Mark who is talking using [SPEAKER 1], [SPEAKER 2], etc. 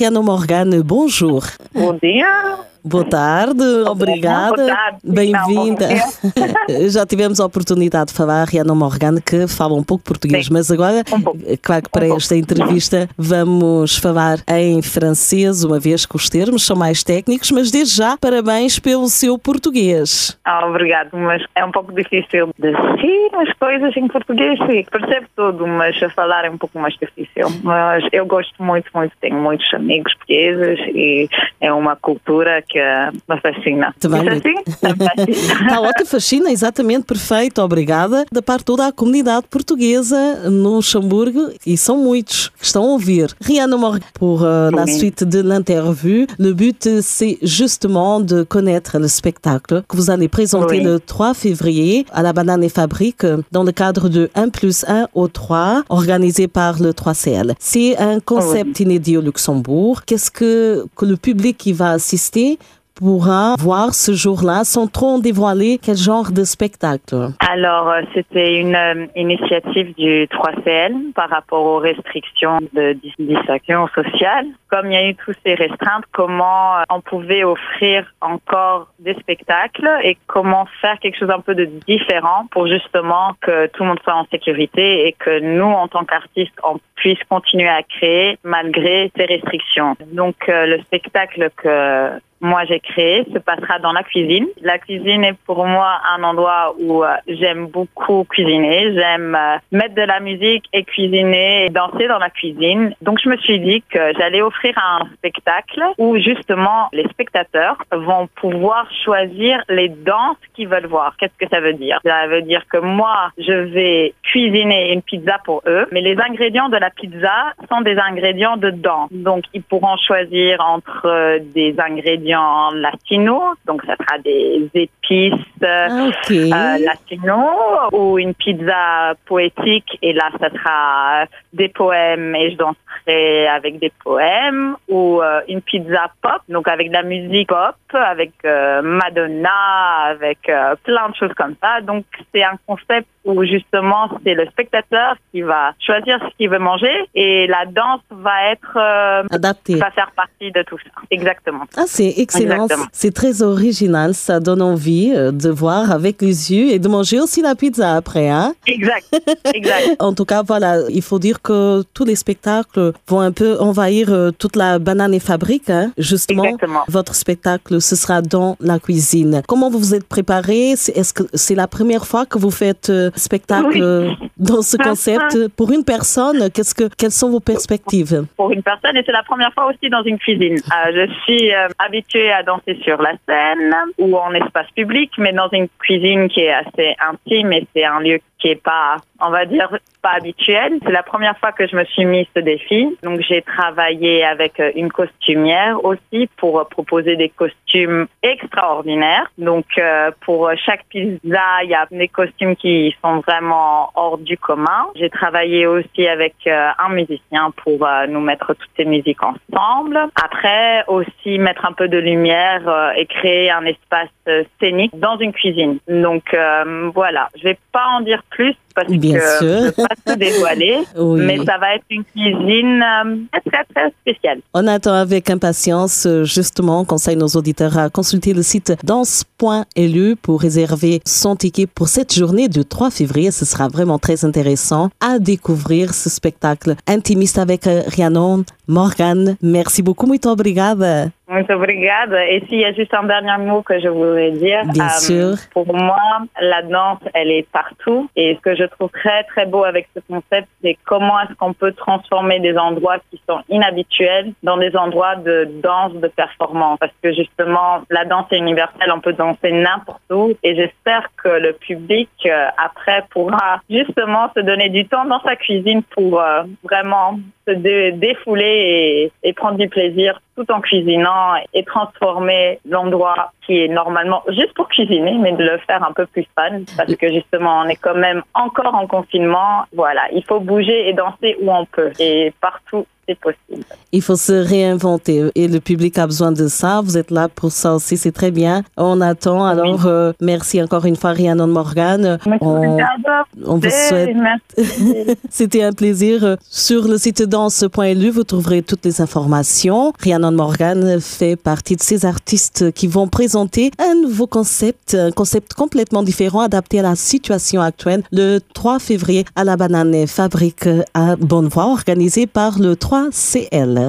[SPEAKER 1] Rihanna Morgane, bonjour.
[SPEAKER 2] Bom dia.
[SPEAKER 1] Boa tarde, obrigada.
[SPEAKER 2] Boa tarde.
[SPEAKER 1] Bem-vinda. Já tivemos a oportunidade de falar a Rihanna Morgane, que fala um pouco português,
[SPEAKER 2] Sim.
[SPEAKER 1] mas agora,
[SPEAKER 2] Um pouco.
[SPEAKER 1] claro que para
[SPEAKER 2] Um pouco.
[SPEAKER 1] esta entrevista vamos falar em francês, uma vez que os termos são mais técnicos, mas desde já, parabéns pelo seu português.
[SPEAKER 2] Ah, obrigado, mas é um pouco difícil dizer as coisas em português, sim. Percebo tudo, mas a falar é um pouco mais difícil. Mas eu gosto muito, muito, tenho muitos amigos portugueses e é uma cultura que me fascina.
[SPEAKER 1] Também
[SPEAKER 2] Isso assim? Também.
[SPEAKER 1] Está ótimo, fascina, exatamente, perfeito, obrigada. Da parte toda a comunidade portuguesa no Luxembourg, e são muitos que estão a ouvir. Rihanna Morgan, pour euh, la
[SPEAKER 2] Oui.
[SPEAKER 1] suite de l'interview, le but c'est justement de connaître le spectacle que vous allez présenter
[SPEAKER 2] Oui.
[SPEAKER 1] le 3 février à la Banane et Fabrique dans le cadre de 1 plus 1 au 3 organisé par le 3CL. C'est un concept inédit au Luxembourg. Qu'est-ce que, que le public qui va assister pourra voir ce jour-là sans trop dévoiler quel genre de spectacle.
[SPEAKER 2] Alors, euh, c'était une euh, initiative du 3CL par rapport aux restrictions de dis- distinction sociale. Comme il y a eu toutes ces restreintes, comment euh, on pouvait offrir encore des spectacles et comment faire quelque chose un peu de différent pour justement que tout le monde soit en sécurité et que nous, en tant qu'artistes, on puisse continuer à créer malgré ces restrictions. Donc, euh, le spectacle que moi j'ai créé se passera dans la cuisine. La cuisine est pour moi un endroit où euh, j'aime beaucoup cuisiner. J'aime euh, mettre de la musique et cuisiner et danser dans la cuisine. Donc je me suis dit que j'allais offrir un spectacle où justement les spectateurs vont pouvoir choisir les danses qu'ils veulent voir. Qu'est-ce que ça veut dire? Ça veut dire que moi je vais cuisiner une pizza pour eux, mais les ingrédients de la pizza sont des ingrédients de danse. Donc ils pourront choisir entre euh, des ingrédients latinos, donc ça sera des épices
[SPEAKER 1] Ah, ok.
[SPEAKER 2] euh, latino ou une pizza poétique et là ça sera des poèmes et je danserai avec des poèmes ou euh, une pizza pop donc avec de la musique pop avec euh, Madonna avec euh, plein de choses comme ça donc c'est un concept où justement c'est le spectateur qui va choisir ce qu'il veut manger et la danse va être euh,
[SPEAKER 1] Adapté.
[SPEAKER 2] va faire partie de tout ça exactement
[SPEAKER 1] Ah, c'est excellent. C'est très original. Ça donne envie euh, de voir avec les yeux et de manger aussi la pizza après. Hein?
[SPEAKER 2] exact exact
[SPEAKER 1] En tout cas, voilà, il faut dire que tous les spectacles vont un peu envahir euh, toute la banane et fabrique. Hein? Justement,
[SPEAKER 2] Exactement.
[SPEAKER 1] votre spectacle, ce sera dans la cuisine. Comment vous vous êtes préparé? C'est- Est-ce que c'est la première fois que vous faites euh, spectacle
[SPEAKER 2] Oui.
[SPEAKER 1] dans ce concept Pour une personne, qu'est-ce que, quelles sont vos perspectives?
[SPEAKER 2] Pour une personne et c'est la première fois aussi dans une cuisine. Euh, je suis euh, habituée à danser sur la scène ou en espace public, mais dans une cuisine qui est assez intime et c'est un lieu qui est pas, on va dire, pas habituel. C'est la première fois que je me suis mis ce défi. Donc j'ai travaillé avec euh, une costumière aussi pour euh, proposer des costumes extraordinaires. Donc euh, pour chaque pizza, il y a des costumes qui sont vraiment hors du commun. J'ai travaillé aussi avec un musicien pour nous mettre toutes ces musiques ensemble. Après aussi mettre un peu de lumière et créer un espace scénique dans une cuisine. Donc voilà, je vais pas en dire plus parce
[SPEAKER 1] Bien
[SPEAKER 2] que
[SPEAKER 1] sûr.
[SPEAKER 2] je peux pas tout dévoiler,
[SPEAKER 1] Oui.
[SPEAKER 2] mais ça va être une cuisine euh, très très spéciale.
[SPEAKER 1] On attend avec impatience, euh, justement, on conseille nos auditeurs à consulter le site danse.lu pour réserver son ticket pour cette journée du 3 février. Ce sera vraiment très intéressant à découvrir ce spectacle intimiste avec euh, Rhiannon Morgan. Merci beaucoup, muito obrigada.
[SPEAKER 2] Muito obrigada. Et s'il y a juste un dernier mot que je voudrais dire.
[SPEAKER 1] Bien sûr.
[SPEAKER 2] Pour moi, la danse, elle est partout. Et ce que je trouve très, très beau avec ce concept, c'est comment est-ce qu'on peut transformer des endroits qui sont inhabituels dans des endroits de danse, de performance. Parce que justement, la danse est universelle. On peut danser n'importe où. Et j'espère que le public, euh, après, pourra justement se donner du temps dans sa cuisine pour euh, vraiment se dé- défouler et, et prendre du plaisir tout en cuisinant et transformer l'endroit qui est normalement juste pour cuisiner, mais de le faire un peu plus fun parce que justement on est quand même encore en confinement. Voilà, il faut bouger et danser où on peut et partout c'est possible.
[SPEAKER 1] Il faut se réinventer et le public a besoin de ça. Vous êtes là pour ça aussi, c'est très bien. On attend. Alors, euh, merci encore une fois, Rhiannon Morgan.
[SPEAKER 2] On,
[SPEAKER 1] on vous souhaite. C'était un plaisir. Sur le site danse.lu, vous trouverez toutes les informations. Rhiannon Morgan fait partie de ces artistes qui vont présenter un nouveau concept, un concept complètement différent, adapté à la situation actuelle, le 3 février à la Banane Fabrique à Bonnevoie, organisé par le 3CL.